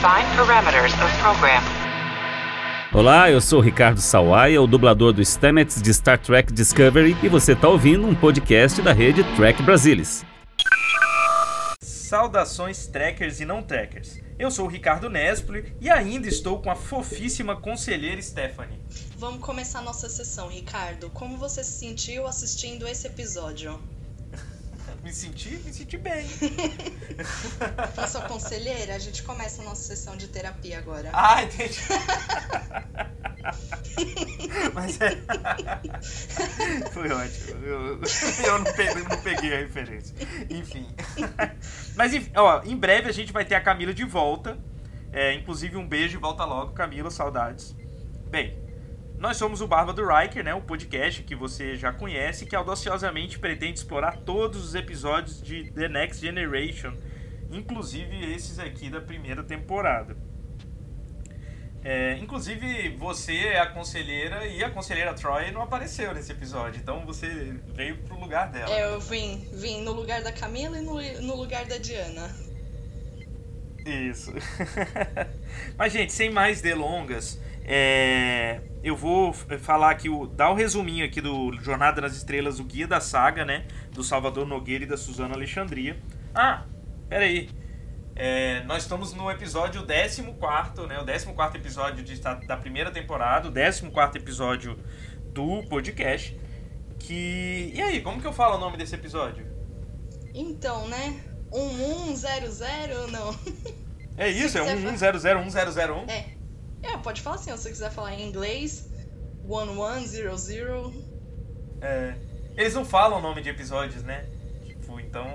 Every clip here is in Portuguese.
Define parameters of program. Olá, eu sou o Ricardo Sawaia, o dublador do Stamets de Star Trek Discovery, e você está ouvindo um podcast da rede Trek Brasilis. Saudações trekkers e não trekkers. Eu sou o Ricardo Nespoli e ainda estou com a fofíssima conselheira Stephanie. Vamos começar nossa sessão, Ricardo. Como você se sentiu assistindo esse episódio? Me senti, me senti bem. Com sua conselheira, a gente começa a nossa sessão de terapia agora. Ah, entendi. Mas é. Foi ótimo. Eu, eu não, peguei, não, peguei, a referência. Enfim. Mas, ó, em breve a gente vai ter a Camila de volta. É, inclusive, um beijo e volta logo, Camila, saudades. Bem, nós somos o Barba do Riker, né, o podcast que você já conhece, que audaciosamente pretende explorar todos os episódios de The Next Generation, inclusive esses aqui da primeira temporada. É, inclusive, você é a conselheira e a conselheira Troy não apareceu nesse episódio, então você veio pro lugar dela. É, eu vim, vim no lugar da Camila e no, no lugar da Diana. Isso. Mas, gente, sem mais delongas, é, eu vou falar aqui, o, dar o um resuminho aqui do Jornada nas Estrelas, o guia da saga, né? Do Salvador Nogueira e da Suzana Alexandria. Ah, peraí. É, nós estamos no episódio 14, né? O 14 episódio de, da primeira temporada, o 14 episódio do podcast. Que. E aí, como que eu falo o nome desse episódio? Então, né? 1100, não. É isso, é 11001001. É. É, pode falar assim, se você quiser falar em inglês, 1100. É. Eles não falam o nome de episódios, né? Tipo, então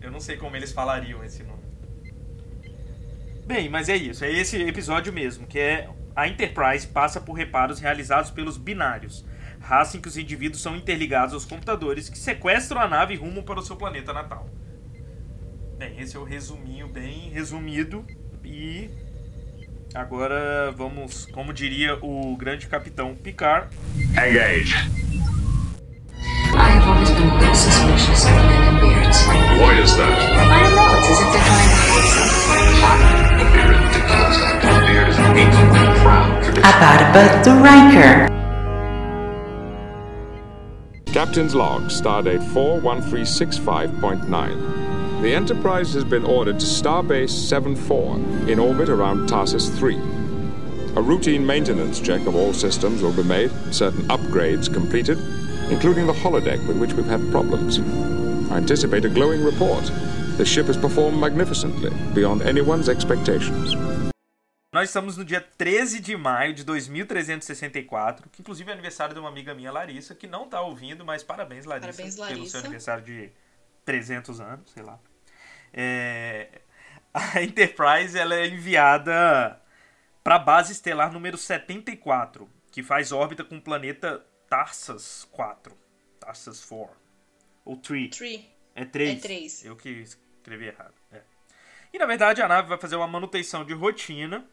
eu não sei como eles falariam esse nome. Bem, mas é isso, é esse episódio mesmo, que é a Enterprise passa por reparos realizados pelos binários, raça em que os indivíduos são interligados aos computadores que sequestram a nave rumam para o seu planeta natal. Bem, esse é o resuminho bem resumido e Agora vamos, como diria o grande capitão Picard. Engage. I have always been a bit suspicious of men in beards. Why is that? I don't know. It's as if they're trying to hide something. A beard ridiculous. A beard is an ancient proud tradition. Abarba do Riker. Captain's log, stardate 41365.9. The Enterprise has been ordered to Starbase 7-4 in orbit around Tarsus 3. A routine maintenance check of all systems will be made, certain upgrades completed, including the holodeck with which we've had problems. I anticipate a glowing report. The ship has performed magnificently, beyond anyone's expectations. Nós estamos no dia 13 de maio de 2364, que inclusive é aniversário de uma amiga minha, Larissa, que não está ouvindo, mas parabéns, Larissa, Parabéns, Larissa. pelo seu aniversário de 300 anos, sei lá. É, a Enterprise ela é enviada para a base estelar número 74, que faz órbita com o planeta Tarsas 4. Tarsas 4. Ou 3. 3. É 3. É 3. Eu que escrevi errado. É. E na verdade a nave vai fazer uma manutenção de rotina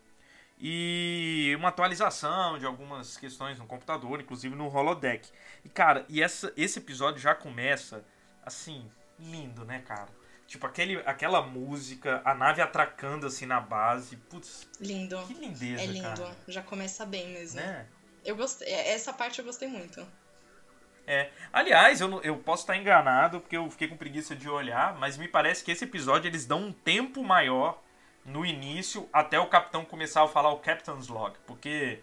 e uma atualização de algumas questões no computador, inclusive no holodeck. E cara, e essa, esse episódio já começa assim, lindo, né, cara? Tipo, aquele, aquela música, a nave atracando assim na base. Putz. Lindo. Que lindeza, É lindo. cara. Já começa bem mesmo. Né? Eu gostei. é, Essa parte eu gostei muito. É. Aliás, eu, eu posso estar enganado, porque eu fiquei com preguiça de olhar, mas me parece que esse episódio eles dão um tempo maior no início até o capitão começar a falar o Captain's Log. Porque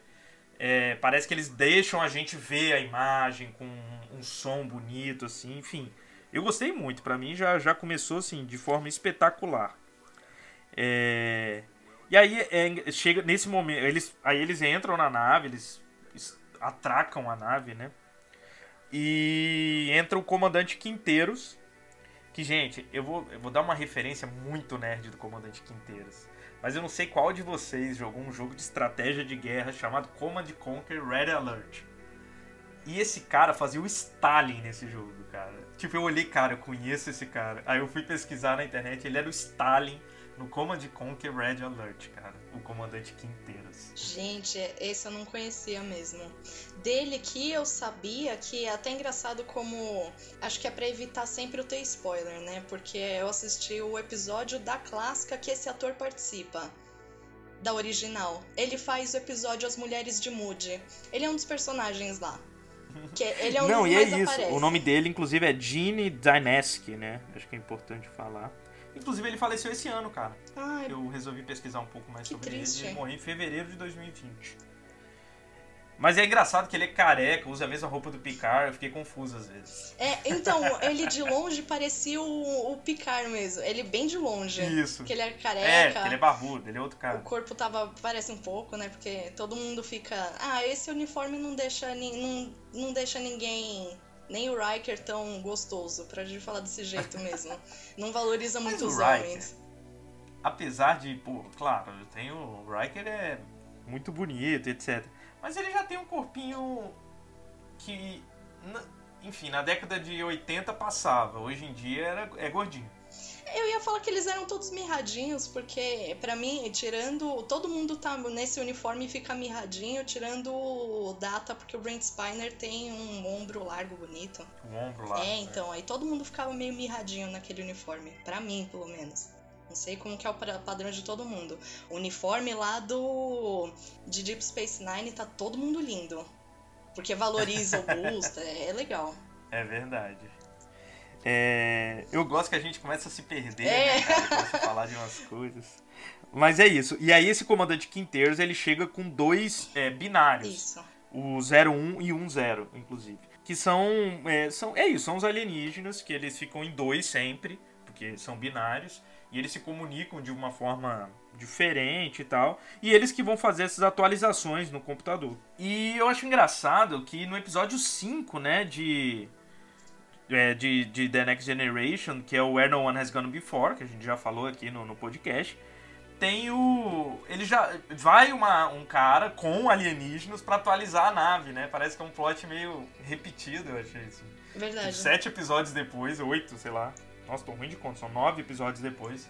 é, parece que eles deixam a gente ver a imagem com um, um som bonito, assim, enfim. Eu gostei muito, pra mim já, já começou assim, de forma espetacular. É, E aí é, chega nesse momento, eles, aí eles entram na nave, eles es- atracam a nave, né? E entra o comandante Quinteiros. Que, gente, eu vou, eu vou dar uma referência muito nerd do comandante Quinteiros. Mas eu não sei qual de vocês jogou um jogo de estratégia de guerra chamado Command Conquer Red Alert. E esse cara fazia o Stalin nesse jogo, cara. Tipo, eu olhei, cara, eu conheço esse cara. Aí eu fui pesquisar na internet, ele era o Stalin no Command Conquer Red Alert, cara. O comandante Quinteiros. Gente, esse eu não conhecia mesmo. Dele que eu sabia que é até engraçado como. Acho que é pra evitar sempre o ter spoiler, né? Porque eu assisti o episódio da clássica que esse ator participa. da original. Ele faz o episódio As Mulheres de Moody. Ele é um dos personagens lá. Que ele é um Não, e é isso. aparece. O nome dele, inclusive, é Gene Dyneski, né? Acho que é importante falar. Inclusive, ele faleceu esse ano, cara. Ai, Eu resolvi pesquisar um pouco mais sobre triste. ele. Ele morreu em fevereiro de 2020. Mas é engraçado que ele é careca, usa a mesma roupa do Picard. Eu fiquei confuso às vezes. É, então, ele de longe parecia o, o Picard mesmo. Ele bem de longe. Isso. Porque ele É, careca. porque ele é barbudo, ele é outro O cara. corpo tava. Parece um pouco, né? Porque todo mundo fica. Ah, esse uniforme não deixa, não, não deixa ninguém. Nem o Riker tão gostoso, pra gente falar desse jeito mesmo. Não valoriza muito o os Riker- homens. Apesar de, pô, claro, eu tenho. O Riker é muito bonito, etc. Mas ele já tem um corpinho que. enfim, na década de 80 passava. Hoje em dia era, é gordinho. Eu ia falar que eles eram todos mirradinhos, porque pra mim, tirando. Todo mundo tá nesse uniforme e fica mirradinho, tirando o Data, porque o Brent Spiner tem um ombro largo bonito. O ombro lá. É, então, aí todo mundo ficava meio mirradinho naquele uniforme. Pra mim, pelo menos. Não sei como que é o padrão de todo mundo. O uniforme lá do. de Deep Space Nine tá todo mundo lindo. Porque valoriza o busto, é, é legal. É verdade. É, eu gosto que a gente começa a se perder, É. né, cara? Começa a falar de umas coisas. Mas é isso. E aí esse comandante Quinteiros, ele chega com dois é, binários. Isso. O 01 e 10, inclusive. Que são é, são. é isso, são os alienígenas que eles ficam em dois sempre, porque são binários. E eles se comunicam de uma forma diferente e tal. E eles que vão fazer essas atualizações no computador. E eu acho engraçado que no episódio 5, né, de. é, de, de The Next Generation, que é o Where No One Has Gone Before, que a gente já falou aqui no, no podcast, tem o. Ele já. Vai uma, um cara com alienígenas pra atualizar a nave, né? Parece que é um plot meio repetido, eu achei isso. Verdade. Sete episódios depois, oito, sei lá. Nossa, tô ruim de conta, são nove episódios depois.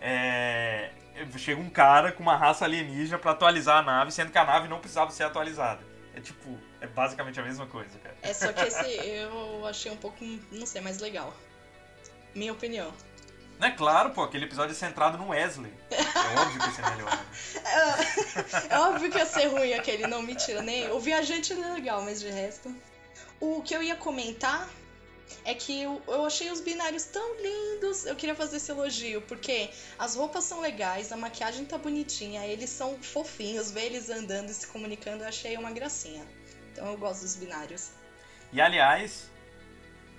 É, Chega um cara com uma raça alienígena pra atualizar a nave, sendo que a nave não precisava ser atualizada. É tipo, é basicamente a mesma coisa, cara. É só que esse eu achei um pouco, não sei, mais legal. Minha opinião. Não é claro, pô, aquele episódio é centrado no Wesley. É óbvio que esse é melhor. É óbvio que ia ser ruim aquele, não, mentira, nem. O viajante é legal, mas de resto. O que eu ia comentar é que eu, eu achei os binários tão lindos. Eu queria fazer esse elogio, porque as roupas são legais, a maquiagem tá bonitinha, eles são fofinhos, ver eles andando e se comunicando, eu achei uma gracinha. Então eu gosto dos binários. E aliás,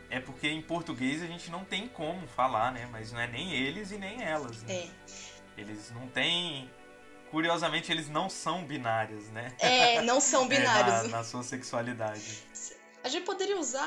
é porque em português a gente não tem como falar, né? Mas não é nem eles e nem elas, né? É. Eles não têm. Curiosamente, eles não são binários, né? É, não são É, binários. na, na sua sexualidade. A gente poderia usar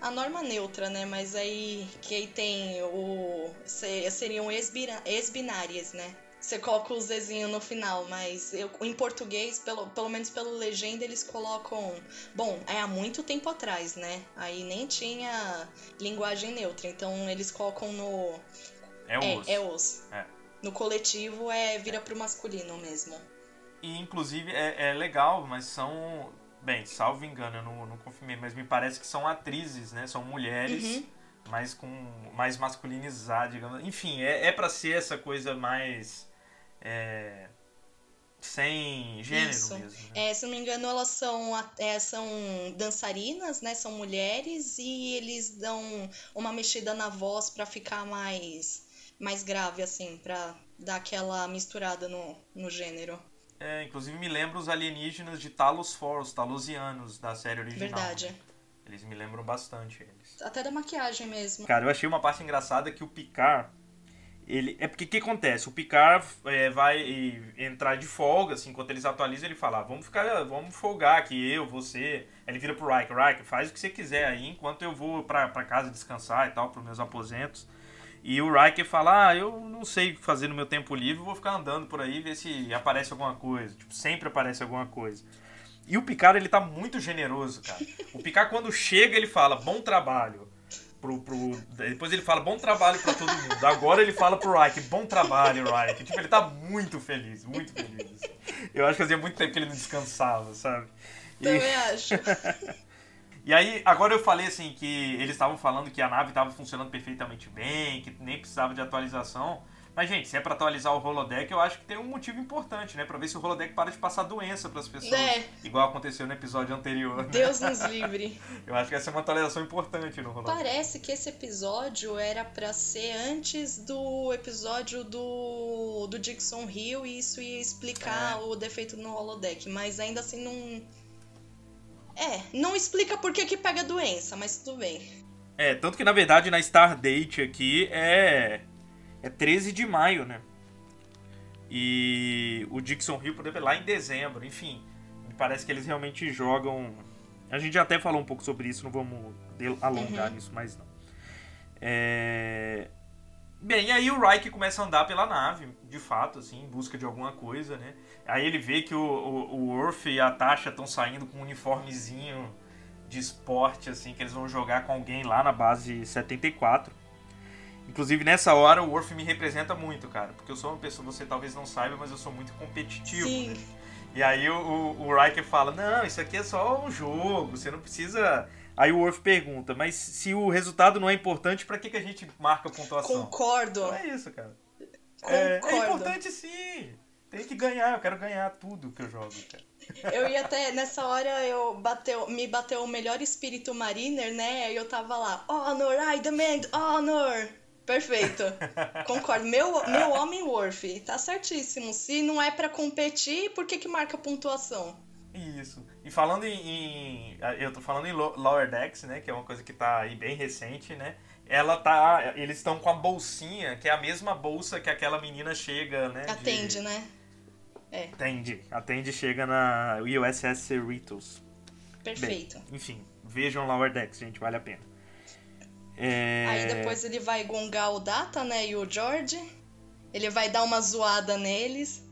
a, a norma neutra, né? Mas aí que aí tem o. se- seriam ex-binárias, né? Você coloca o Zezinho no final, mas eu, em português, pelo, pelo menos pelo legenda, eles colocam. Bom, é há muito tempo atrás, né? Aí nem tinha linguagem neutra, então eles colocam no. É É, os. é os. É. No coletivo é vira pro masculino mesmo. E inclusive é, é legal, mas são. Bem, salvo engano, eu não, não confirmei, mas me parece que são atrizes, né? São mulheres, Uhum. mas com. mais masculinizadas, digamos. Enfim, é, é pra ser essa coisa mais. é, sem gênero Isso. mesmo. né? É, se não me engano, elas são, é, são dançarinas, né? São mulheres e eles dão uma mexida na voz pra ficar mais, mais grave, assim, pra dar aquela misturada no, no gênero. É, inclusive me lembra os alienígenas de Talos For, os talosianos da série original. Verdade. Eles me lembram bastante eles. Até da maquiagem mesmo. Cara, eu achei uma parte engraçada que o Picard. Ele, é porque o que acontece? O Picard é, vai entrar de folga, assim, enquanto eles atualizam, ele fala: ah, vamos ficar, vamos folgar aqui, eu, você. Aí Ele vira pro Riker: Riker, faz o que você quiser aí, enquanto eu vou pra, pra casa descansar e tal, pros meus aposentos. E o Riker fala: Ah, eu não sei o que fazer no meu tempo livre, vou ficar andando por aí, ver se aparece alguma coisa. Tipo, sempre aparece alguma coisa. E o Picard, ele tá muito generoso, cara. O Picard, quando chega, ele fala: Bom trabalho. Pro, pro... Depois ele fala bom trabalho pra todo mundo. Agora ele fala pro Riker, bom trabalho, Riker. Tipo, ele tá muito feliz, muito feliz. Eu acho que fazia muito tempo que ele não descansava, sabe? E- Também acho. e aí, agora eu falei assim que eles estavam falando que a nave estava funcionando perfeitamente bem, que nem precisava de atualização. Mas, gente, se é pra atualizar o holodeck, eu acho que tem um motivo importante, né? Pra ver se o holodeck para de passar doença pras pessoas. É. Igual aconteceu no episódio anterior. né? Deus nos livre. Eu acho que essa é uma atualização importante no holodeck. Parece que esse episódio era pra ser antes do episódio do, do Dixon Hill e isso ia explicar É. o defeito no holodeck, mas ainda assim não. É, não explica por que, que pega doença, mas tudo bem. É, tanto que na verdade na Stardate aqui é. É 13 de maio, né? E o Dixon Hill, é lá em dezembro. Enfim, me parece que eles realmente jogam. A gente já até falou um pouco sobre isso, não vamos alongar nisso mais não. É... Bem, e aí o Reich começa a andar pela nave, de fato, assim, em busca de alguma coisa, né? Aí ele vê que o, o, o Worf e a Tasha estão saindo com um uniformezinho de esporte, assim, que eles vão jogar com alguém lá na base 74. Inclusive, nessa hora, o Worf me representa muito, cara. Porque eu sou uma pessoa, você talvez não saiba, mas eu sou muito competitivo. Sim. E aí o, o, o Riker fala, não, isso aqui é só um jogo, você não precisa... Aí o Worf pergunta, mas se o resultado não é importante, pra que, que a gente marca a pontuação? Concordo. Então é isso, cara. É, é Concordo. importante sim. Tem que ganhar, eu quero ganhar tudo que eu jogo, cara. Eu ia até, nessa hora, eu bateu, me bateu o melhor espírito mariner, né? Aí eu tava lá, honor, I demand honor. Perfeito. Concordo. Meu, meu homem Worf, tá certíssimo. Se não é pra competir, por que que marca pontuação? Isso. E falando em, em- Eu tô falando em Lo- Lower Decks, né? Que é uma coisa que tá aí bem recente, né? Ela tá. Eles estão com a bolsinha, que é a mesma bolsa que aquela menina chega, né? de- Atende, né? Atende. Atende chega na USS Cerritos. Perfeito. Enfim, vejam Lower Decks, gente, vale a pena. É... Aí depois ele vai gongar o Data, né? E o George. Ele vai dar uma zoada neles.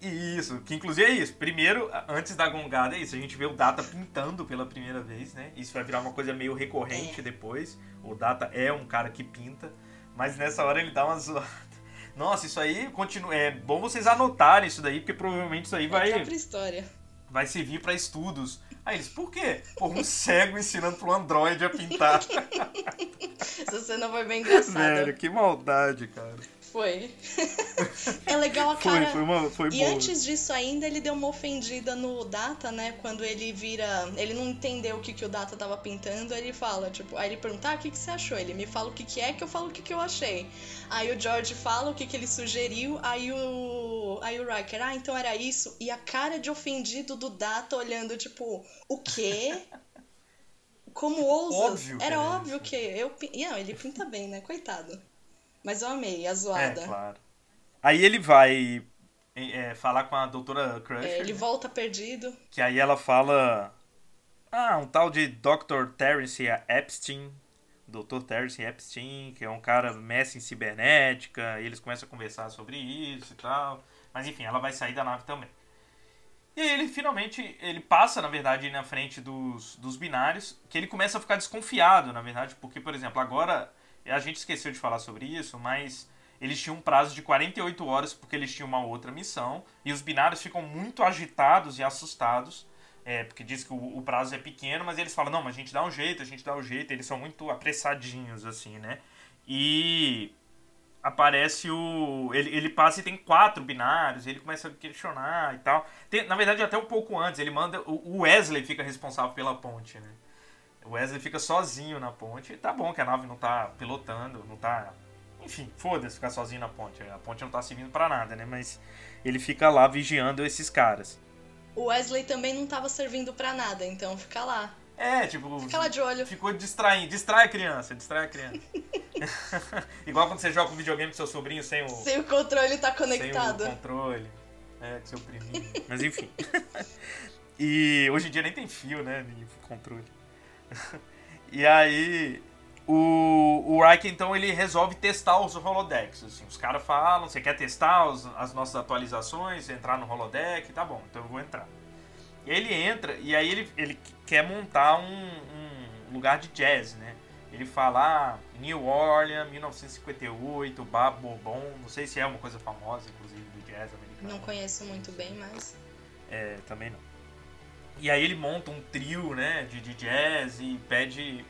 Isso, que inclusive é isso. Primeiro, antes da gongada, é isso. A gente vê o Data pintando pela primeira vez, né? Isso vai virar uma coisa meio recorrente É. depois. O Data é um cara que pinta, mas nessa hora ele dá uma zoada. Nossa, isso aí continua. É bom vocês anotarem isso daí, porque provavelmente isso aí Vai vai, pra história. vai servir pra estudos. Aí eles, por quê? Pô, um cego ensinando pro Android a pintar. Essa cena foi bem engraçada. Velho, que maldade, cara. Foi. é legal a Foi, cara. foi, uma, foi E boa. antes disso ainda, ele deu uma ofendida no Data, né? Quando ele vira. Ele não entendeu o que, que o Data tava pintando, aí ele fala, tipo, aí ele pergunta, ah, o que, que você achou? Ele me fala o que, que é, que eu falo o que, que eu achei. Aí o George fala o que, que ele sugeriu, aí o. Aí o Riker, ah, então era isso. E a cara de ofendido do Data olhando, tipo, o quê? Como ousa? Óbvio Era era óbvio isso. que eu. não, ele pinta bem, né? Coitado. Mas eu amei a É, zoada. claro. Aí ele vai é, falar com a doutora Crusher. É, ele volta perdido. Que aí ela fala. Ah, um tal de Dr. Terence Epstein. Dr. Terence Epstein, que é um cara mestre em cibernética. E eles começam a conversar sobre isso e tal. Mas enfim, ela vai sair da nave também. E aí ele finalmente, ele passa, na verdade, na frente dos, dos binários, que ele começa a ficar desconfiado, na verdade, porque, por exemplo, agora, a gente esqueceu de falar sobre isso, mas eles tinham um prazo de 48 horas porque eles tinham uma outra missão, e os binários ficam muito agitados e assustados, é, porque diz que o, o prazo é pequeno, mas eles falam, não, mas a gente dá um jeito, a gente dá um jeito, eles são muito apressadinhos, assim, né? E aparece o. Ele, ele passa e tem quatro binários, ele começa a questionar e tal. Tem- na verdade, até um pouco antes, ele manda. O Wesley fica responsável pela ponte, né? O Wesley fica sozinho na ponte. E tá bom que a nave não tá pilotando, não tá. Enfim, foda-se ficar sozinho na ponte. A ponte não tá servindo pra nada, né? Mas ele fica lá vigiando esses caras. O Wesley também não tava servindo pra nada, então fica lá. É, tipo. Fica lá de olho. Ficou distraindo. Distrai a criança, distrai a criança. Igual quando você joga um videogame com seu sobrinho sem o. Se o controle tá conectado. Sem o controle. É, com seu priminho. Mas enfim. e hoje em dia nem tem fio, né? De controle. e aí. O, o Reich, então, ele resolve testar os holodecks. Assim, os caras falam: você quer testar os- as nossas atualizações? Entrar no holodeck? Tá bom, então eu vou entrar. E ele entra e aí ele, ele quer montar um, um lugar de jazz, né? Ele fala ah, New Orleans, 1958, Bar Bourbon. Não sei se é uma coisa famosa, inclusive, do jazz americano. Não conheço muito bem, mas. É, também não. E aí ele monta um trio, né, de, de jazz e pede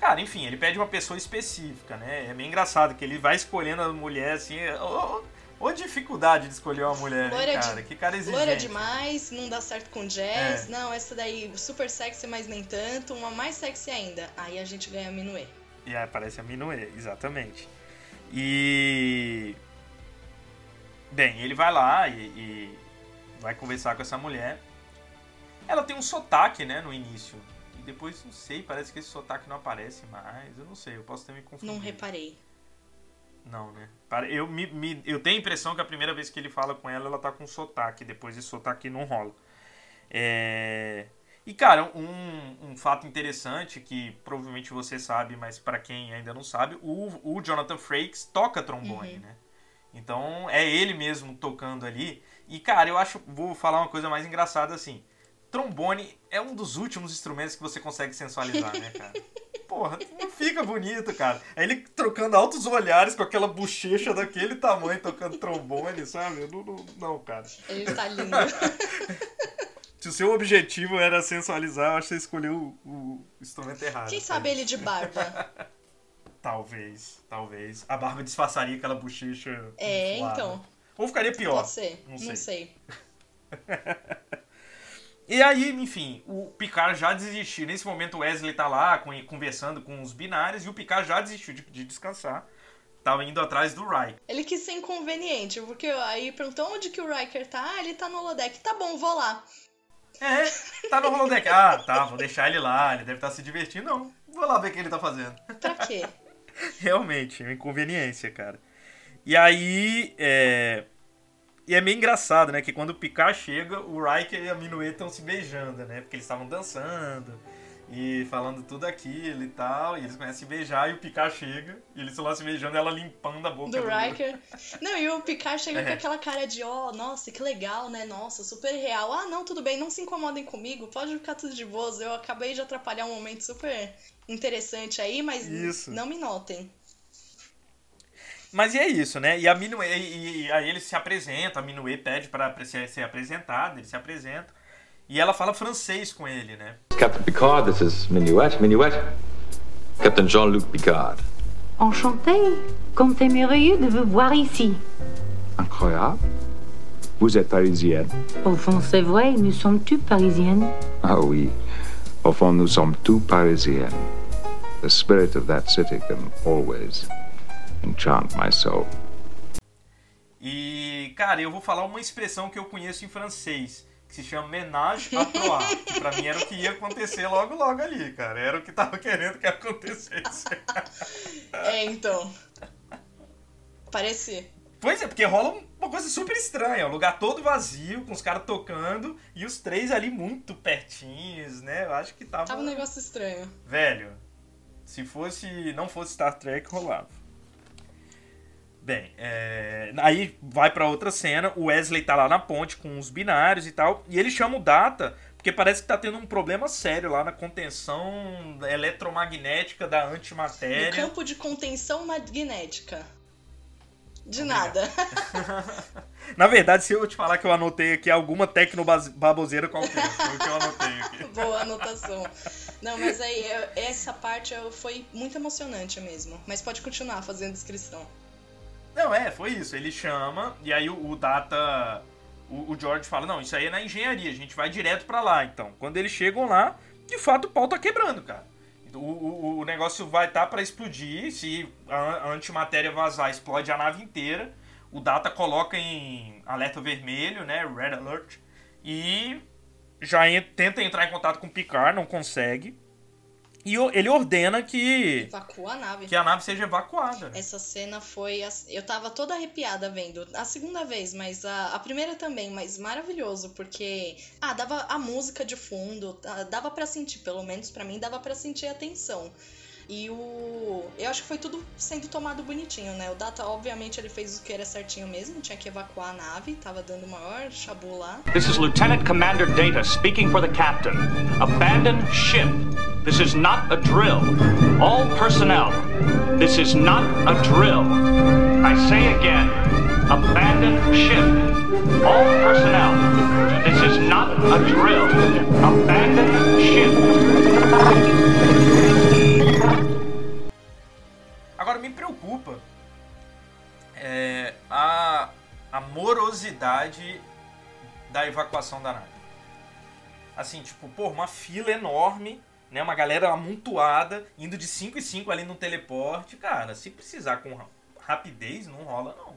Cara, enfim, ele pede uma pessoa específica, né? É meio engraçado que ele vai escolhendo a mulher assim. Ô, ô dificuldade de escolher uma mulher, Loira hein, cara? de- que cara exigente. Loira demais, não dá certo com jazz. É. Não, essa daí super sexy, mas nem tanto. Uma mais sexy ainda. Aí a gente ganha a Minuê. E aí aparece a Minuê, exatamente. E. Bem, ele vai lá e, e vai conversar com essa mulher. Ela tem um sotaque, né, no início. E depois, não sei, parece que esse sotaque não aparece mais. Eu não sei, eu posso ter me confundido. Não reparei. Não, né? Eu, me, me- eu tenho a impressão que a primeira vez que ele fala com ela, ela tá com sotaque. Depois esse sotaque não rola. É... E, cara, um, um fato interessante que provavelmente você sabe, mas pra quem ainda não sabe, o, o Jonathan Frakes toca trombone, Uhum. né? Então é ele mesmo tocando ali. E, cara, eu acho. Vou falar uma coisa mais engraçada assim. Trombone é um dos últimos instrumentos que você consegue sensualizar, né, cara? Porra, não fica bonito, cara. Aí ele trocando altos olhares com aquela bochecha daquele tamanho, tocando trombone, sabe? Não, não, não, cara. Ele tá lindo. Se o seu objetivo era sensualizar, eu acho que você escolheu o, o instrumento errado. Quem cara. sabe ele de barba? Talvez, talvez. A barba disfarçaria aquela bochecha. É, inflada. então. Ou ficaria pior. Pode ser. Não Não sei. E aí, enfim, o Picard já desistiu. Nesse momento o Wesley tá lá conversando com os binários e o Picard já desistiu de, de descansar. Tava indo atrás do Rai. Ele quis ser inconveniente, porque aí perguntou onde que o Riker tá. Ah, ele tá no holodeck. Tá bom, vou lá. É, tá no holodeck. Ah, tá, vou deixar ele lá, ele deve estar se divertindo. Não, vou lá ver o que ele tá fazendo. Pra quê? Realmente, é uma inconveniência, cara. E aí, é... E é meio engraçado, né? Que quando o Picard chega, o Riker e a Minuet estão se beijando, né? Porque eles estavam dançando e falando tudo aquilo e tal. E eles começam a se beijar e o Picard chega e eles estão lá se beijando ela limpando a boca Do Riker. Não, e o Picard chega com É. aquela cara de, ó, nossa, que legal, né? Nossa, super real. Ah, não, tudo bem, não se incomodem comigo, pode ficar tudo de boas. Eu acabei de atrapalhar um momento super interessante aí, mas Isso. não me notem. Mas e é isso, né? E a Minuet, e, e aí ele se apresenta, a Minuet pede pra ser, ser apresentado, ele se apresenta. E ela fala francês com ele, né? Captain Picard, this is Minuet. Minuet. Captain Jean-Luc Picard. Enchanté. Comme merveilleux de vous voir ici. Incroyable. Vous êtes parisienne. Au fond, c'est vrai, nous sommes tous parisiennes. Ah oui. Au fond, nous sommes tous parisiennes. The spirit of that city can always enchant my soul. E, cara, eu vou falar uma expressão que eu conheço em francês, que se chama ménage à trois. Que pra mim era o que ia acontecer logo, logo ali, cara. Era o que tava querendo que acontecesse. É, então. Parece. Pois é, porque rola uma coisa super estranha. O lugar todo vazio, com os caras tocando, e os três ali muito pertinhos, né? Eu acho que tava. Tava um negócio estranho. Velho, se fosse. não fosse Star Trek, rolava. Bem, é, aí vai pra outra cena, o Wesley tá lá na ponte com os binários e tal, e ele chama o Data, porque parece que tá tendo um problema sério lá na contenção eletromagnética da No antimatéria. campo de contenção magnética. De nada. Na verdade, se eu te falar que eu anotei aqui alguma tecnobaboseira qualquer, foi o que eu anotei aqui. Boa anotação. Não, mas aí essa parte foi muito emocionante mesmo. Mas pode continuar fazendo descrição. Não, é, foi isso. Ele chama, e aí o, o Data. O, o George fala: Não, isso aí é na engenharia, a gente vai direto pra lá. Então, quando eles chegam lá, de fato o pau tá quebrando, cara. O, o, o negócio vai estar tá pra explodir. Se a, antimatéria vazar, explode a nave inteira. O Data coloca em alerta vermelho, né? Red Alert. E já en- tenta entrar em contato com o Picard, não consegue. E ele ordena que, Evacua a nave. que a nave seja evacuada. Essa cena foi. Eu tava toda arrepiada vendo. A segunda vez, mas a, a primeira também, mas maravilhoso, porque. Ah, dava a música de fundo, ah, dava pra sentir, pelo menos pra mim, dava pra sentir a tensão. E o. Eu acho que foi tudo sendo tomado bonitinho, né? O Data, obviamente, ele fez o que era certinho mesmo, tinha que evacuar a nave, tava dando o maior chabu lá. This is Lieutenant Commander Data speaking for the captain. Abandon ship. This is not a drill. All personnel. This is not a drill. I say again. Abandon ship. All personnel. This is not a drill. Abandon ship. é, a, a morosidade da evacuação da nave. Assim, tipo, pô, uma fila enorme, né? Uma galera amontoada, indo de 5 e 5 ali no teleporte. Cara, se precisar com rapidez, não rola, não.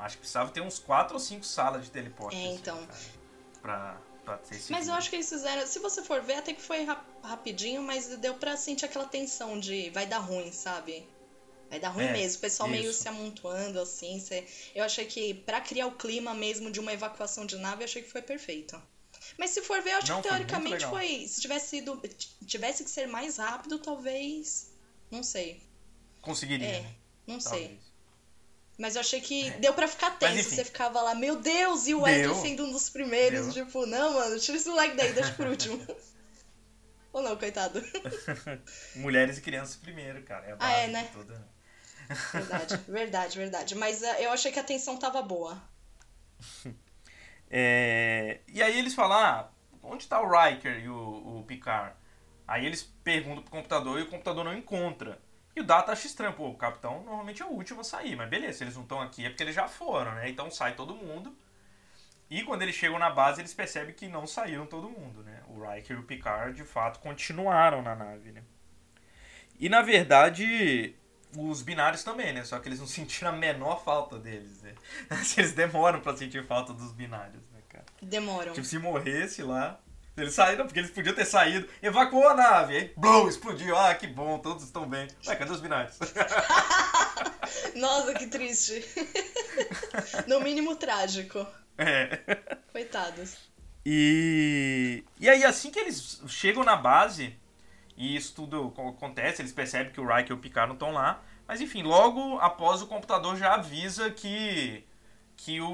Acho que precisava ter uns 4 ou 5 salas de teleporte. É, assim, então. Cara, pra, pra ter esse Mas tipo. eu acho que eles fizeram. Se você for ver, até que foi rapidinho, mas deu pra sentir aquela tensão de vai dar ruim, sabe? Vai dar ruim É, mesmo. O pessoal meio isso. se amontoando, assim. Eu achei que pra criar o clima mesmo de uma evacuação de nave, eu achei que foi perfeito. Mas se for ver, eu acho Não, que foi teoricamente legal. foi. Se tivesse sido. Tivesse que ser mais rápido, talvez. Não sei. Conseguiria, É, né? não sei. Talvez. Mas eu achei que deu pra ficar tenso. Você ficava lá, meu Deus, e o. Ed sendo um dos primeiros. Deu. Tipo, não, mano, tira esse moleque daí, deixa por último. Ou não, coitado. Mulheres e crianças primeiro, cara. É a Ah, base é, de né? toda- Verdade, verdade, verdade. Mas eh, eu achei que a tensão tava boa. É, E aí eles falam, ah, onde tá o Riker e o, o Picard? Aí eles perguntam pro computador e o computador não encontra. E o Data acha estranho, pô, o capitão normalmente é o último a sair, mas beleza, se eles não estão aqui é porque eles já foram, né? Então sai todo mundo. E quando eles chegam na base, eles percebem que não saíram todo mundo, né? O Riker e o Picard, de fato, continuaram na nave, né? E, na verdade, os binários também, né? Só que eles não sentiram a menor falta deles, né? Eles demoram pra sentir falta dos binários, né, cara? Demoram. Tipo, se morresse lá. Eles saíram, porque eles podiam ter saído, evacuou a nave, aí, blum, explodiu. Ah, que bom, todos estão bem. Ué, cadê os binários? Nossa, que triste. no mínimo trágico. é. Coitados. E, e aí, assim que eles chegam na base, e isso tudo co- acontece, eles percebem que o Riker e o Picard não estão lá. Mas enfim, logo após o computador já avisa que, que o,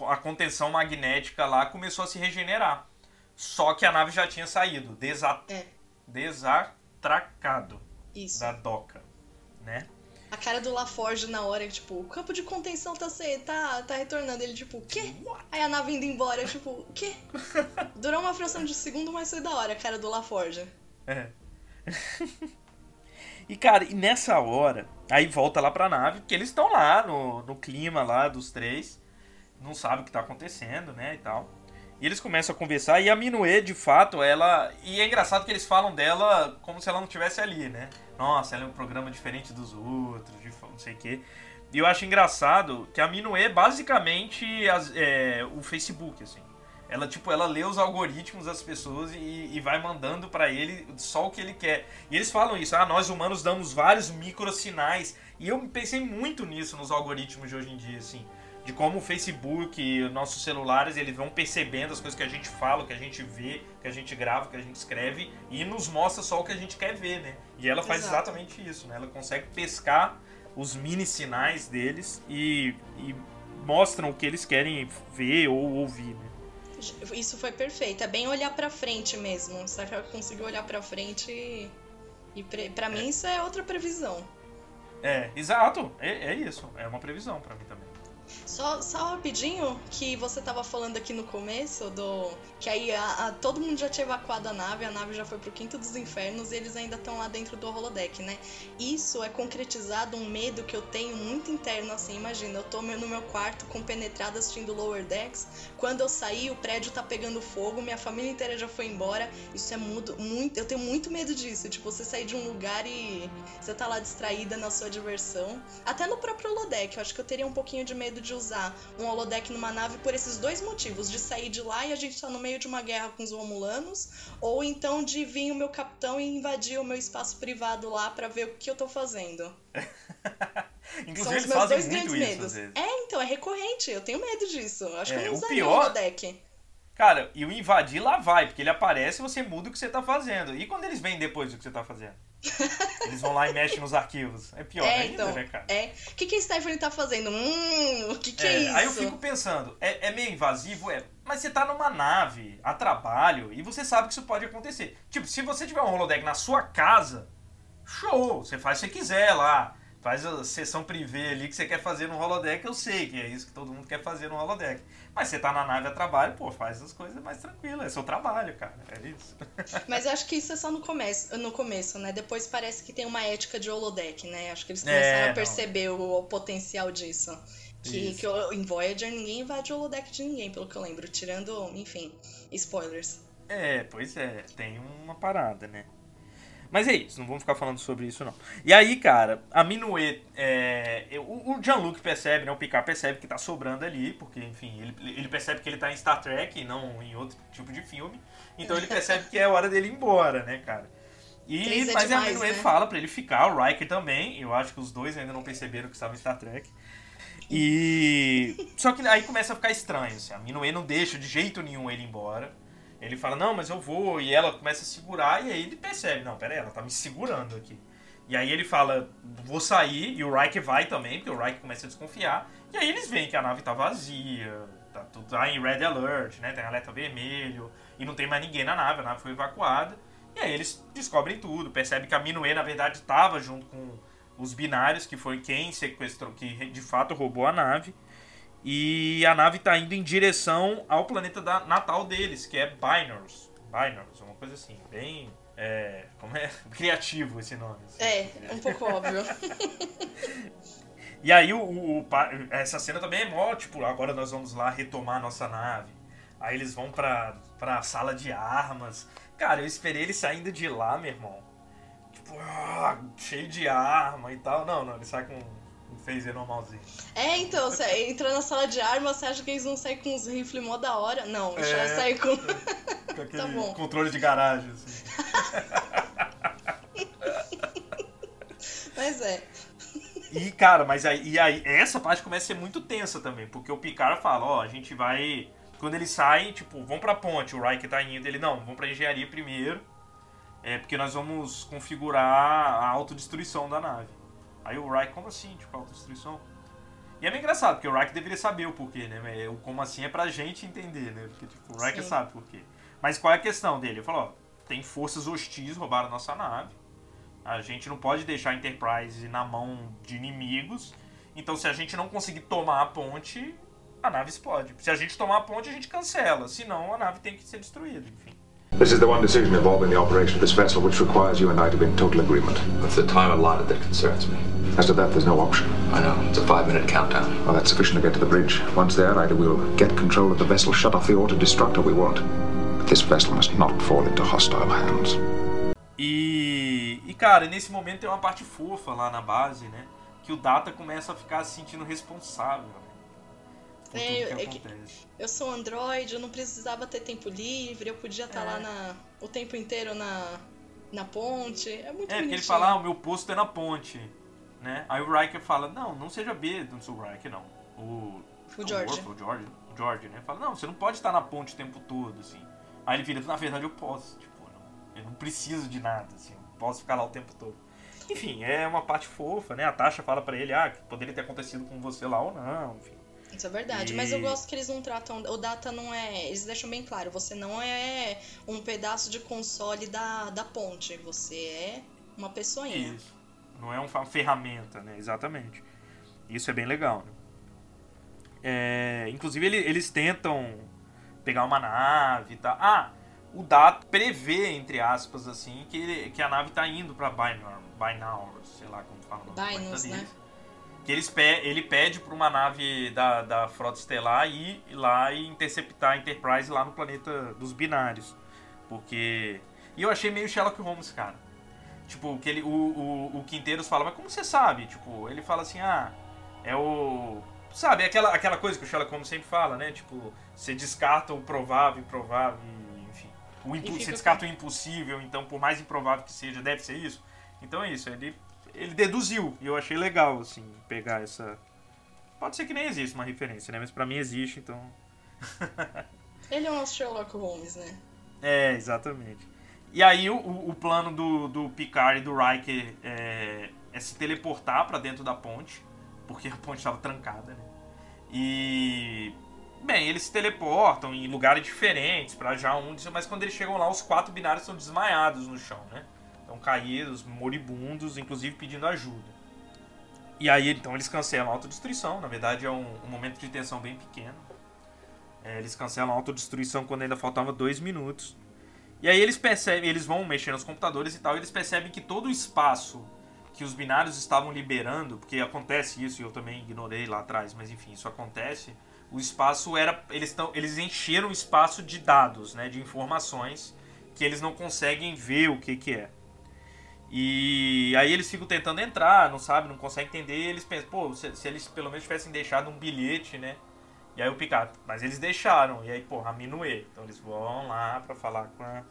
o- a contenção magnética lá começou a se regenerar. Só que a nave já tinha saído, desa, É. desatracado Isso. da doca, né? A cara do LaForge na hora, tipo, o campo de contenção tá, se, tá, tá retornando. Ele, tipo, o quê? Aí a nave indo embora, tipo, o quê? Durou uma fração de segundo, mas foi da hora a cara do LaForge. É. e cara, e nessa hora, aí volta lá pra nave, porque eles estão lá no, no clima lá dos três, não sabem o que tá acontecendo, né, e tal. E eles começam a conversar e a Minue, de fato, ela. E é engraçado que eles falam dela como se ela não estivesse ali, né? Nossa, ela é um programa diferente dos outros, de não sei o quê. E eu acho engraçado que a Minue basicamente as- é, o Facebook, assim. Ela, tipo, ela lê os algoritmos das pessoas e, e vai mandando pra ele só o que ele quer. E eles falam isso, ah, nós humanos damos vários microsinais. E eu pensei muito nisso nos algoritmos de hoje em dia, assim. De como o Facebook e nossos celulares, eles vão percebendo as coisas que a gente fala, que a gente vê, que a gente grava, que a gente escreve. E nos mostra só o que a gente quer ver, né? E ela faz Exato. exatamente isso, né? Ela consegue pescar os mini sinais deles e, e mostram o que eles querem ver ou ouvir, né? Isso foi perfeito. É bem olhar pra frente mesmo. Só que ela conseguiu olhar pra frente e. E pre- pra mim isso é outra previsão. É, exato. É, é isso. É uma previsão pra mim também. Só, só rapidinho, que você tava falando aqui no começo do. Que aí a- a- todo mundo já tinha evacuado a nave, a nave já foi pro quinto dos infernos e eles ainda estão lá dentro do holodeck, né? Isso é concretizado um medo que eu tenho muito interno, assim, imagina, eu tô no meu quarto compenetrada assistindo Lower Decks. Quando eu sair, o prédio tá pegando fogo, minha família inteira já foi embora. Isso é muito, muito. Eu tenho muito medo disso. Tipo, você sair de um lugar e você tá lá distraída na sua diversão. Até no próprio holodeck, eu acho que eu teria um pouquinho de medo de usar um holodeck numa nave por esses dois motivos: de sair de lá e a gente tá no meio de uma guerra com os Romulanos, ou então de vir o meu capitão e invadir o meu espaço privado lá pra ver o que eu tô fazendo. São Inclusive, os eles meus fazem dois muito grandes isso medos. às vezes. É, então, é recorrente. Eu tenho medo disso. Acho É, que eu não o usaria pior- o holodeck. Cara, e o invadir lá vai, porque ele aparece e você muda o que você tá fazendo. E quando eles vêm depois do que você tá fazendo? Eles vão lá e mexem nos arquivos. É pior é, ainda, então. né, cara? É. O que, que a Stephanie tá fazendo? Hum, o que, que é, isso? Aí eu fico pensando, é, é meio invasivo, é. Mas você tá numa nave, a trabalho, e você sabe que isso pode acontecer. Tipo, se você tiver um holodeck na sua casa, show, você faz o que você quiser lá. Faz a sessão privê ali que você quer fazer no holodeck, eu sei que é isso que todo mundo quer fazer no holodeck. Mas você tá na nave a trabalho, pô, faz as coisas mais tranquilas. É seu trabalho, cara. É isso. Mas eu acho que isso é só no começo, no começo, né? Depois parece que tem uma ética de holodeck, né? Acho que eles É, começaram a não. perceber o, o potencial disso. Que, Isso. que eu- em Voyager ninguém invade o holodeck de ninguém, pelo que eu lembro. Tirando, enfim, spoilers. É, pois é, tem uma parada, né? Mas é isso, não vamos ficar falando sobre isso não. E aí, cara, a Minuet, é, o, o Jean-Luc percebe, né, o Picard percebe que tá sobrando ali, porque, enfim, ele, ele percebe que ele tá em Star Trek e não em outro tipo de filme. Então ele percebe que é hora dele ir embora, né, cara? E, Três é mas a demais, Minuet né? fala pra ele ficar, o Riker também, eu acho que os dois ainda não perceberam que estava em Star Trek. E. Só que aí começa a ficar estranho, assim. A Minuet não deixa de jeito nenhum ele ir embora. Ele fala, não, mas eu vou. E ela começa a segurar, e aí ele percebe, não, pera aí, ela tá me segurando aqui. E aí ele fala, vou sair, e o Riker vai também, porque o Riker começa a desconfiar. E aí eles veem que a nave tá vazia, tá tudo tá em red alert, né? Tem alerta vermelho, e não tem mais ninguém na nave, a nave foi evacuada. E aí eles descobrem tudo, percebem que a Minuet, na verdade, estava junto com os binários, que foi quem sequestrou, que de fato roubou a nave. E a nave está indo em direção ao planeta da, natal deles, que é Binars. Binars, uma coisa assim, bem. É, como é? Criativo esse nome. assim. É, um pouco óbvio. E aí o, o- essa cena também é mó, tipo, agora nós vamos lá retomar a nossa nave. Aí eles vão pra, pra sala de armas. Cara, eu esperei ele saindo de lá, meu irmão. Tipo, ah, cheio de arma e tal. Não, não, ele sai com phaser normalzinho. É, então, você entra na sala de armas, você acha que eles vão sair com uns rifles mó da hora? Não, já É. sai com. Com aquele Tá bom. controle de garagem, assim. Mas é. E, cara, mas aí, e aí, essa parte começa a ser muito tensa também, porque o Picard fala, ó, a gente vai. Quando eles saem, tipo, vão pra ponte, o Riker tá indo, ele, não, vamos pra engenharia primeiro. É, porque nós vamos configurar a autodestruição da nave. Aí o Riker, como assim, tipo, autodestruição? E é meio engraçado, porque o Riker deveria saber o porquê, né? É, O como assim é pra gente entender, né? Porque, tipo, o Riker Sim. sabe por quê. Mas qual é a questão dele? Ele falou, ó, tem forças hostis roubaram a nossa nave. A gente não pode deixar a Enterprise na mão de inimigos. Então, se a gente não conseguir tomar a ponte, a nave explode. Se a gente tomar a ponte, a gente cancela. Senão, a nave tem que ser destruída. Enfim. This is the one decision involving the operation of this vessel which requires you and I to be in total agreement. It's the time allotted that concerns me. As to that, there's no option. I know. It's a five minute countdown. Well, that's sufficient to get to the bridge. Once there, either we'll get control of the vessel, shut off the auto-destruct, or we won't. But this vessel must not fall into hostile hands. E, e, cara, nesse momento tem uma parte fofa lá na base, né? Que o Data começa a ficar se sentindo responsável, né? É, tudo que é que- acontece. Eu sou Android, eu não precisava ter tempo livre, eu podia estar É. lá na, o tempo inteiro na, na ponte. É muito É, porque ele fala, ah, o meu posto é na ponte, né? Aí o Riker fala, não, não seja B, não sou o Riker, não. O, O George. Worf, o George, o George, né? Fala, não, você não pode estar na ponte o tempo todo, assim. Aí ele vira, na verdade eu posso, tipo, não, eu não preciso de nada, assim, eu posso ficar lá o tempo todo. Enfim, é uma parte fofa, né? A Tasha fala pra ele, ah, que poderia ter acontecido com você lá ou não, enfim. Isso é verdade, E- mas eu gosto que eles não tratam. O Data não é. Eles deixam bem claro, você não é um pedaço de console da, da ponte, você é uma pessoinha. Isso. Não é uma ferramenta, né? Exatamente. Isso é bem legal. Né? É, inclusive, ele- eles tentam pegar uma nave e tal. Ah, o Data prevê, entre aspas, assim, que, ele- que a nave tá indo pra Binar, Binar, sei lá como fala Binance, né? Que eles pe ele pede pra uma nave da, da Frota Estelar ir lá e interceptar a Enterprise lá no planeta dos binários. Porque. E eu achei meio Sherlock Holmes, cara. Tipo, que ele, o, o, o Quinteiros fala, mas como você sabe? Tipo, ele fala assim, ah, é o. Sabe, aquela, aquela coisa que o Sherlock Holmes sempre fala, né? Tipo, você descarta o provável, improvável, enfim. O impu- você descarta o impossível, então por mais improvável que seja, deve ser isso. Então é isso, ele, ele deduziu, e eu achei legal, assim, pegar essa. Pode ser que nem exista uma referência, né? Mas pra mim existe, então. Ele é nosso Sherlock Holmes, né? É, exatamente. E aí o, o, plano do, do Picard e do Riker é, é se teleportar pra dentro da ponte, porque a ponte estava trancada, né? E bem, eles se teleportam em lugares diferentes pra já um, mas quando eles chegam lá, os quatro binários estão desmaiados no chão, né? Estão caídos, moribundos, inclusive pedindo ajuda. E aí, então, eles cancelam a autodestruição. Na verdade, é um, um momento de tensão bem pequeno. É, eles cancelam a autodestruição quando ainda faltava dois minutos. E aí eles percebem, eles vão mexer nos computadores e tal, e eles percebem que todo o espaço que os binários estavam liberando, porque acontece isso e eu também ignorei lá atrás, mas enfim, isso acontece. O espaço era. Eles, tão, eles encheram o espaço de dados, né, de informações, que eles não conseguem ver o que, que é. E aí eles ficam tentando entrar, não sabe, não conseguem entender. E eles pensam, pô, se, se, eles pelo menos tivessem deixado um bilhete, né? E aí o Picard, mas eles deixaram. E aí, porra, a Minuê. Então eles vão lá pra falar com a,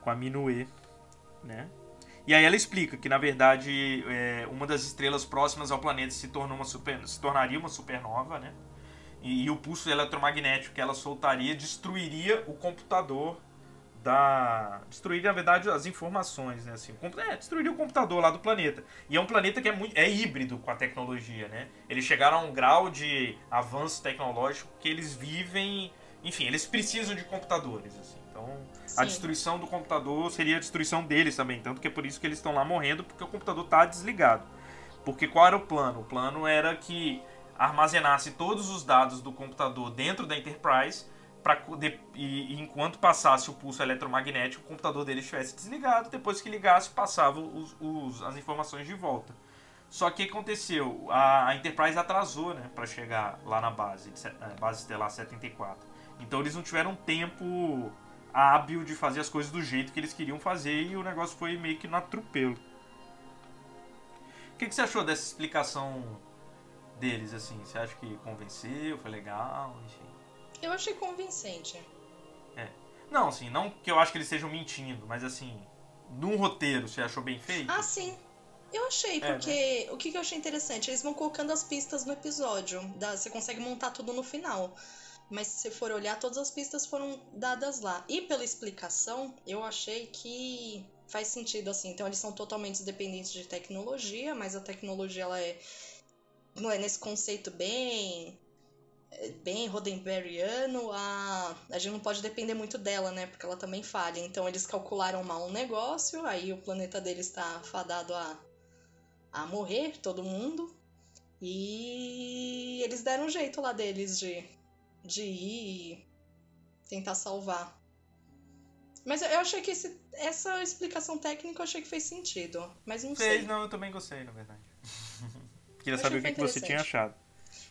com a Minuê, né? E aí ela explica que, na verdade, é, uma das estrelas próximas ao planeta se, tornou uma super, se tornaria uma supernova, né? E, e o pulso eletromagnético que ela soltaria destruiria o computador da destruir na verdade as informações né assim é, destruiria o computador lá do planeta. E é um planeta que é muito é híbrido com a tecnologia né. Eles chegaram a um grau de avanço tecnológico que eles vivem enfim eles precisam de computadores assim. Então Sim. a destruição do computador seria a destruição deles também tanto que é por isso que eles estão lá morrendo porque o computador está desligado. Porque qual era o plano? O plano era que armazenasse todos os dados do computador dentro da Enterprise Pra, e, e, enquanto passasse o pulso eletromagnético, o computador dele estivesse desligado. Depois que ligasse, passava os, os, as informações de volta. Só que aconteceu? A, a Enterprise atrasou né, para chegar lá na base, base estelar 74. Então eles não tiveram tempo hábil de fazer as coisas do jeito que eles queriam fazer e o negócio foi meio que no atropelo. O que, que você achou dessa explicação deles? assim? Você acha que convenceu? Foi legal? Enfim. Eu achei convincente. É. Não, assim, não que eu acho que eles estejam mentindo, mas assim, num roteiro, você achou bem feito? Ah, sim. Eu achei, porque é, né? o que, eu achei interessante, eles vão colocando as pistas no episódio. Dá, você consegue montar tudo no final. Mas se você for olhar, todas as pistas foram dadas lá. E pela explicação, eu achei que faz sentido assim. Então eles são totalmente dependentes de tecnologia, mas a tecnologia ela é não é nesse conceito bem bem Roddenberryano, a, a gente não pode depender muito dela, né? Porque ela também falha. Então eles calcularam mal um negócio, aí o planeta deles está fadado a, a morrer, todo mundo. E eles deram um jeito lá deles de, de ir e tentar salvar. Mas eu achei que esse, essa explicação técnica eu achei que fez sentido. Mas não fez, sei. não, eu também gostei, na verdade. Queria saber o que, que você tinha achado.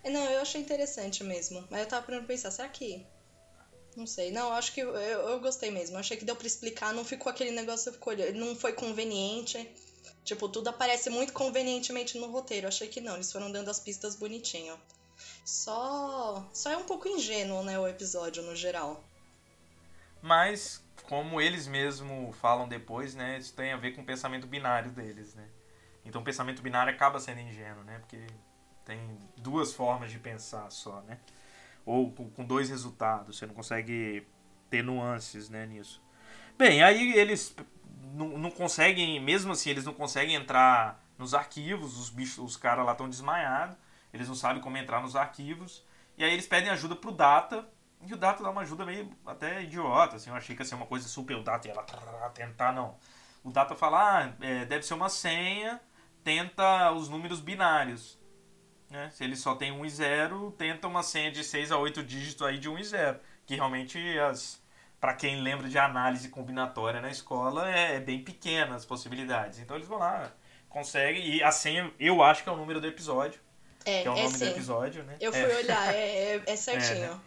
Não, eu achei interessante mesmo. Mas eu tava pra pensar, será que. Não sei. Não, acho que eu, eu gostei mesmo. Eu achei que deu pra explicar, não ficou aquele negócio, ficou, não foi conveniente. Tipo, tudo aparece muito convenientemente no roteiro. Eu achei que não, eles foram dando as pistas bonitinho. Só. Só é um pouco ingênuo, né, o episódio no geral. Mas, como eles mesmo falam depois, né, isso tem a ver com o pensamento binário deles, né? Então o pensamento binário acaba sendo ingênuo, né? Porque tem duas formas de pensar só, né? Ou com dois resultados, você não consegue ter nuances né, nisso. Bem, aí eles não, não conseguem, mesmo assim, eles não conseguem entrar nos arquivos, os bichos, os caras lá estão desmaiados, eles não sabem como entrar nos arquivos, e aí eles pedem ajuda pro Data, e o Data dá uma ajuda meio até idiota, assim, eu achei que ia ser uma coisa super, o Data ia lá tentar, não. O Data fala, ah, é, deve ser uma senha, tenta os números binários. Né? Se ele só tem 1 e 0, tenta uma senha de 6 a 8 dígitos aí de 1 e 0. Que realmente, as para quem lembra de análise combinatória na escola, é, é, bem pequena as possibilidades. Então eles vão lá, conseguem. E a senha, eu acho que é o número do episódio. É, que é o é nome sim. do episódio, né? Eu fui é. olhar, é, é, é certinho. Né?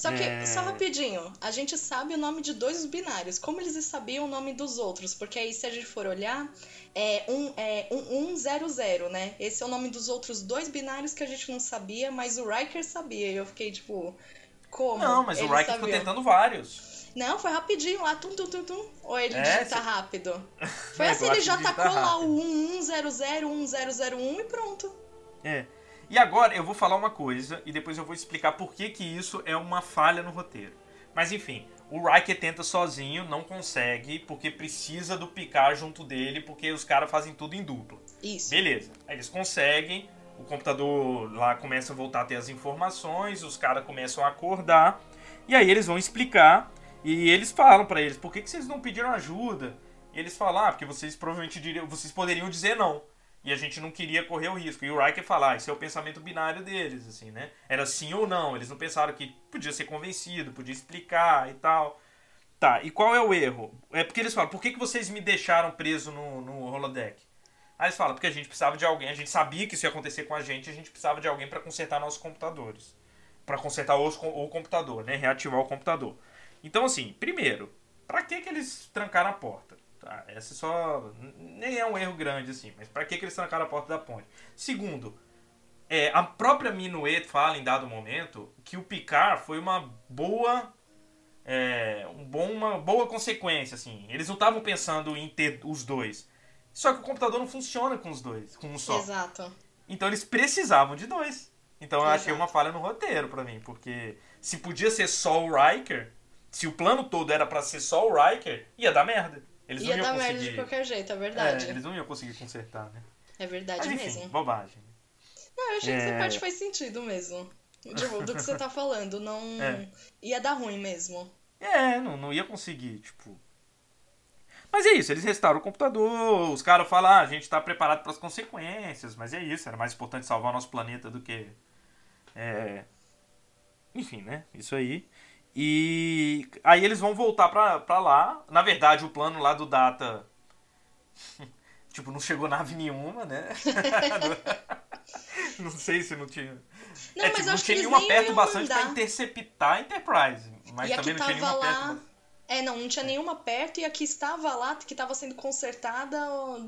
Só que, é... só rapidinho, a gente sabe o nome de dois binários. Como eles sabiam o nome dos outros? Porque aí, se a gente for olhar, é um, é um, um zero, zero, né? Esse é o nome dos outros dois binários que a gente não sabia, mas o Riker sabia. E eu fiquei tipo, como? Não, mas o Riker sabia? ficou tentando vários. Não, foi rapidinho lá, tum, tum, tum, tum. Ou ele é, digita se... rápido. Foi assim, ele já tacou lá o 1100, 1001 e pronto. É. E agora eu vou falar uma coisa e depois eu vou explicar por que, que isso é uma falha no roteiro. Mas enfim, o Riker tenta sozinho, não consegue, porque precisa do Picard junto dele, porque os caras fazem tudo em dupla. Isso. Beleza. Aí eles conseguem, o computador lá começa a voltar a ter as informações, os caras começam a acordar, e aí eles vão explicar, e eles falam para eles, por que, que vocês não pediram ajuda? E eles falam, ah, porque vocês provavelmente diriam, vocês poderiam dizer não. E a gente não queria correr o risco. E o Riker falar, ah, esse é o pensamento binário deles, assim, né? Era sim ou não. Eles não pensaram que podia ser convencido, podia explicar e tal. Tá, e qual é o erro? É porque eles falam, por que, que vocês me deixaram preso no, no holodeck? Aí eles falam, porque a gente precisava de alguém, a gente sabia que isso ia acontecer com a gente, a gente precisava de alguém para consertar nossos computadores. para consertar os, o computador, né? Reativar o computador. Então, assim, primeiro, pra que, que eles trancaram a porta? Tá, essa só. Nem é um erro grande, assim, mas pra que, que eles trancaram a porta da ponte? Segundo, é, a própria Minuet fala em dado momento que o Picard foi uma boa. É, um bom, uma boa consequência, assim. Eles não estavam pensando em ter os dois. Só que o computador não funciona com os dois, com um só. Exato. Então eles precisavam de dois. Então eu Exato. achei uma falha no roteiro pra mim, porque se podia ser só o Riker, se o plano todo era pra ser só o Riker, ia dar merda. Eles Ia não dar iam merda conseguir. de qualquer jeito, é É, verdade. eles não iam conseguir consertar, né? É verdade Mas, enfim, mesmo. bobagem. Não, eu achei que essa É. parte faz sentido mesmo. Tipo, do que você tá falando. Não. É. Ia dar ruim mesmo. É, não, não ia conseguir, tipo. Mas é isso, eles restauraram o computador, os caras falam, ah, a gente tá preparado para as consequências, mas é isso, era mais importante salvar o nosso planeta do que. É... Enfim, né? Isso aí. E aí eles vão voltar pra, pra lá. Na verdade, o plano lá do Data. tipo, não chegou nave nenhuma, né? não sei se não tinha. Não, é, mas tipo, eu não tinha nenhuma perto bastante pra mandar. interceptar a Enterprise. Mas e também não tinha nenhuma lá. perto. É, não, não tinha nenhuma perto e a que estava lá, que estava sendo consertada,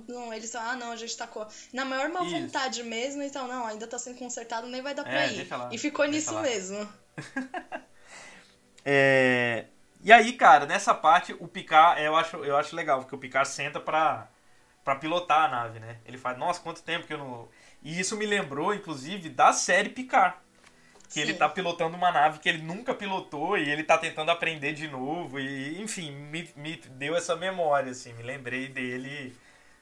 não, eles ah, não, a gente tá com... Na maior má Isso. vontade mesmo, então, não, ainda tá sendo consertado, nem vai dar pra É, ir. e ficou deixa nisso lá. mesmo. É, E aí, cara, nessa parte, o Picard, eu acho, eu acho legal, porque o Picard senta pra, pra pilotar a nave, né? Ele fala, nossa, quanto tempo que eu não. E isso me lembrou, inclusive, da série Picard. Que ele Sim. tá pilotando uma nave que ele nunca pilotou e ele tá tentando aprender de novo. E, enfim, me, me deu essa memória, assim. Me lembrei dele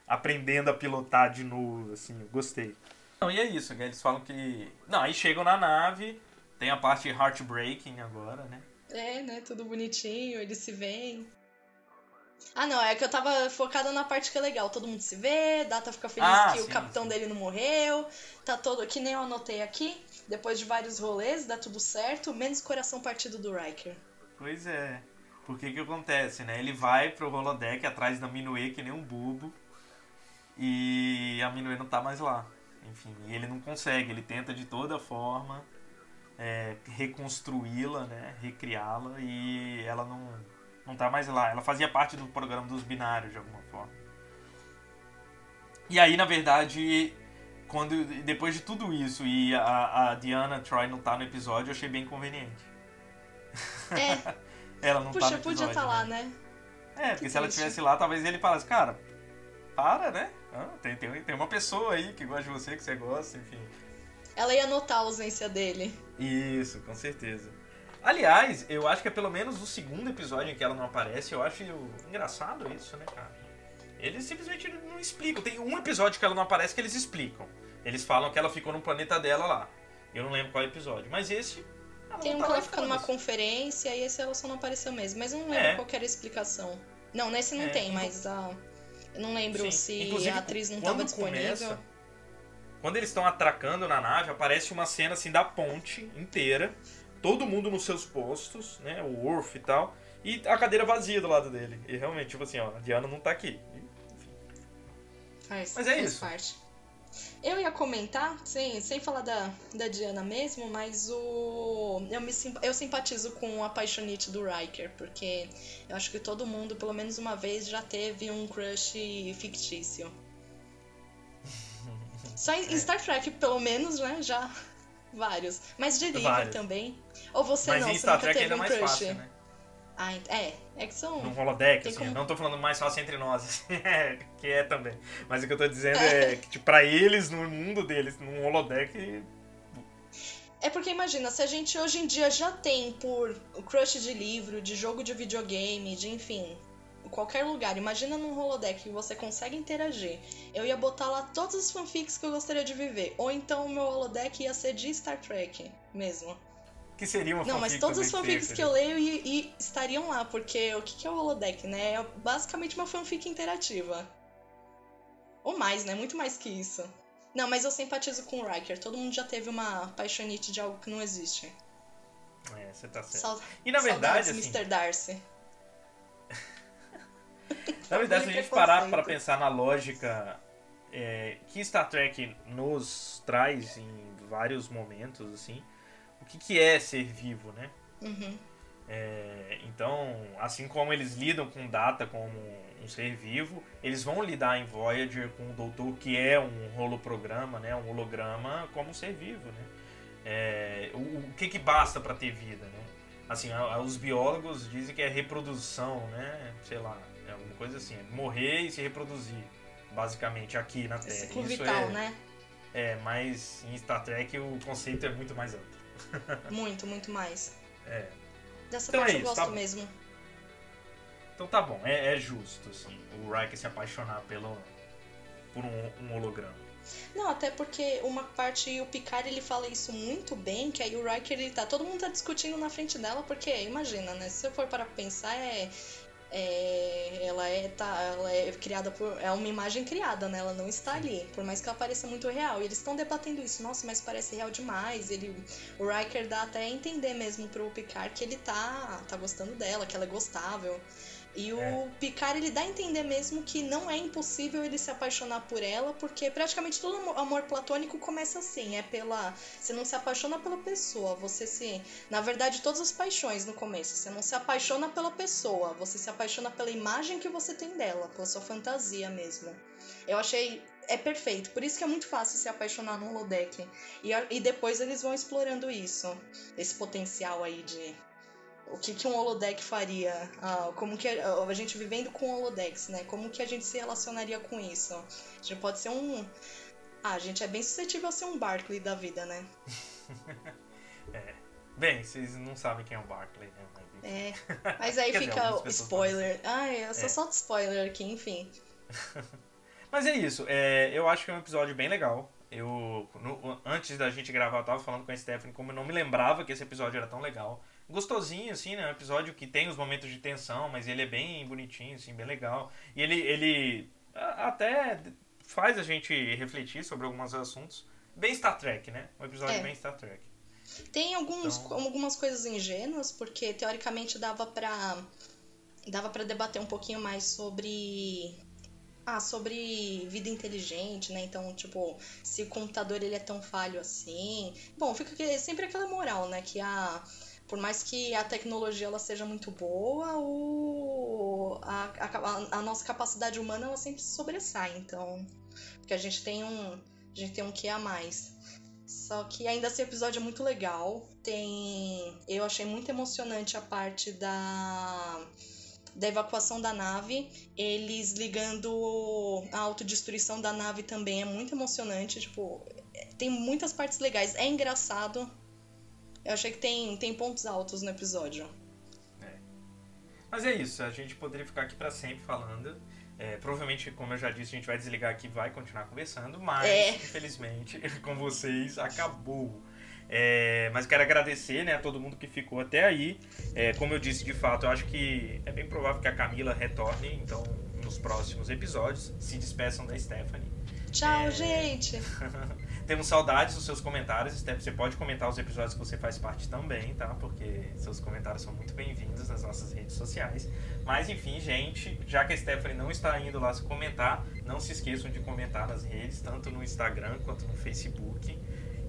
aprendendo a pilotar de novo, assim. Gostei. Não, e é isso, né? Eles falam que. Não, aí chegam na nave, tem a parte heartbreaking agora, né? É, né, tudo bonitinho, eles se veem. Ah, não, é que eu tava focada na parte que é legal. Todo mundo se vê, Data fica feliz Ah, que o sim, capitão sim. dele não morreu. Tá todo. Que nem eu anotei aqui. Depois de vários rolês, dá tudo certo, menos coração partido do Riker. Pois é. Porque que acontece, né? Ele vai pro holodeck atrás da Minue que nem um bobo. E a Minue não tá mais lá. Enfim, e ele não consegue. Ele tenta de toda forma é, reconstruí-la, né? Recriá-la. E ela não, não tá mais lá. Ela fazia parte do programa dos binários, de alguma forma. E aí, na verdade, quando depois de tudo isso e a, a Diana Troy não tá no episódio, eu achei bem conveniente. É, Ela não tá puxa, no podia episódio, estar né? lá, né? É, porque Que se ela estivesse lá, talvez ele falasse, cara, para, né? Ah, tem, tem, tem uma pessoa aí que gosta de você, que você gosta, enfim. Ela ia notar a ausência dele. Isso, com certeza. Aliás, eu acho que é pelo menos o segundo episódio em que ela não aparece, eu acho engraçado isso, né, cara? Eles simplesmente não explicam. Tem um episódio que ela não aparece que eles explicam. Eles falam que ela ficou no planeta dela lá. Eu não lembro qual episódio. Mas esse. Tem um tá que ela fica numa conferência e esse ela só não apareceu mesmo. Mas eu não lembro É. qual que era a explicação. Não, nesse não É, tem, inclu- mas a. Eu não lembro Sim. se Inclusive, a atriz não estava disponível. começa, quando eles estão atracando na nave, aparece uma cena assim da ponte inteira, todo mundo nos seus postos, né? O Worf e tal, e a cadeira vazia do lado dele. E realmente, tipo assim, ó, a Diana não tá aqui. Faz, Mas é faz isso. parte. Eu ia comentar, sem, sem falar da, da Diana mesmo, mas o eu, me, sim- eu simpatizo com a paixonite do Riker, porque eu acho que todo mundo, pelo menos uma vez, já teve um crush fictício. Só em, em Star Trek, pelo menos, né? Já vários. Mas de livro Vários. também. Ou você Mas não, em Star Trek teve ainda é um mais crush. fácil, né? Ah, é, é que são. Num holodeck, assim. como- não tô falando mais fácil entre nós, assim, que é também. Mas o que eu tô dizendo é que, tipo, pra eles, no mundo deles, num holodeck, É porque imagina, se a gente hoje em dia já tem por crush de livro, de jogo de videogame, de enfim, qualquer lugar, imagina num holodeck que você consegue interagir. Eu ia botar lá todos os fanfics que eu gostaria de viver. Ou então o meu holodeck ia ser de Star Trek mesmo. que seria uma Não, mas todos os fanfics seria. que eu leio e, e estariam lá, porque o que que é o holodeck, né? É basicamente uma fanfic interativa. Ou mais, né? Muito mais que isso. Não, mas eu simpatizo com o Riker. Todo mundo já teve uma paixonite de algo que não existe. É, você tá certo. E na verdade, saudades, assim, Mr. Darcy. Na verdade, se a gente parar para pensar na lógica é, que Star Trek nos traz em vários momentos, assim, o que, que é ser vivo, né? Uhum. É, então, assim como eles lidam com Data como um ser vivo, eles vão lidar em Voyager com o Doutor, que é um holoprograma, né? Um holograma como um ser vivo, né? É, o, o, que, que basta para ter vida, né? Assim, a, a, os biólogos dizem que é reprodução, né? Sei lá, é alguma coisa assim, é morrer e se reproduzir, basicamente aqui na Terra. Ciclo Isso vital, é, né? É, mas em Star Trek o conceito é muito mais amplo. muito, muito mais. É. Dessa então parte é isso, eu gosto tá mesmo. Então tá bom, é, é, justo, assim, o Riker se apaixonar pelo, por um, um, holograma. Não, até porque uma parte, o Picard ele fala isso muito bem, que aí o Riker ele tá. Todo mundo tá discutindo na frente dela, porque imagina, né? Se você for para pensar, é é, ela é tá, ela é criada por é uma imagem criada, né? Ela não está ali, por mais que ela pareça muito real. E eles estão debatendo isso. Nossa, mas parece real demais. Ele, o Riker dá até a entender mesmo pro Picard que ele tá tá gostando dela, que ela é gostável. E o é. Picard ele dá a entender mesmo que não é impossível ele se apaixonar por ela, porque praticamente todo amor platônico começa assim, é pela você não se apaixona pela pessoa, você se, na verdade, todas as paixões no começo, você não se apaixona pela pessoa, você se apaixona pela imagem que você tem dela, pela sua fantasia mesmo. Eu achei é perfeito, por isso que é muito fácil se apaixonar no holodeck. E, e depois eles vão explorando isso, esse potencial aí de o que, que um holodeck faria, ah, como que a, a, gente vivendo com holodecks, né? Como que a gente se relacionaria com isso? A gente pode ser um, ah, a gente é bem suscetível a ser um Barclay da vida, né? é. Bem, vocês não sabem quem é o Barclay, né? Mas... É, mas aí fica o spoiler. Ah, eu sou é. só de spoiler aqui, enfim. mas é isso, é, eu acho que é um episódio bem legal. Eu, no, antes da gente gravar, eu tava falando com a Stephanie como eu não me lembrava que esse episódio era tão legal gostosinho, assim, né? Um episódio que tem os momentos de tensão, mas ele é bem bonitinho, assim, bem legal. E ele, ele até faz a gente refletir sobre alguns assuntos. Bem Star Trek, né? Um episódio é. bem Star Trek. Tem alguns, então... algumas coisas ingênuas, porque teoricamente dava pra, dava pra debater um pouquinho mais sobre ah, sobre vida inteligente, né? Então, tipo, se o computador ele é tão falho assim. Bom, fica sempre aquela moral, né? Que a, por mais que a tecnologia ela seja muito boa, o, a, a, a, nossa capacidade humana ela sempre sobressai. Então, porque a gente tem um, a gente tem um que a mais. Só que ainda assim o episódio é muito legal. Tem, eu achei muito emocionante a parte da da evacuação da nave, eles ligando a autodestruição da nave também é muito emocionante, tipo, tem muitas partes legais. É engraçado, eu achei que tem, tem pontos altos no episódio. É. Mas é isso, a gente poderia ficar aqui para sempre falando. É, provavelmente, como eu já disse, a gente vai desligar aqui e vai continuar conversando, mas é. infelizmente com vocês acabou. É, mas quero agradecer né, a todo mundo que ficou até aí. É, como eu disse, de fato, eu acho que é bem provável que a Camila retorne então nos próximos episódios. Se despeçam da Stephanie. Tchau, é... gente! Temos saudades dos seus comentários. Você pode comentar os episódios que você faz parte também, tá? Porque seus comentários são muito bem-vindos nas nossas redes sociais. Mas enfim, gente, já que a Stephanie não está indo lá se comentar, não se esqueçam de comentar nas redes, tanto no Instagram quanto no Facebook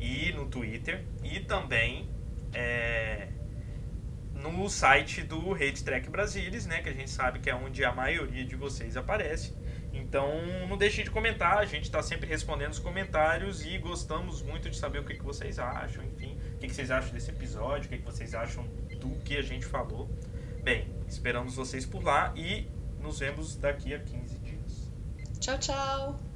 e no Twitter. E também é, no site do Rede Track Brasilis, né? Que a gente sabe que é onde a maioria de vocês aparece. Então não deixem de comentar, a gente está sempre respondendo os comentários e gostamos muito de saber o que, que vocês acham, enfim, o que, que vocês acham desse episódio, o que, que vocês acham do que a gente falou. Bem, esperamos vocês por lá e nos vemos daqui a 15 dias. Tchau, tchau!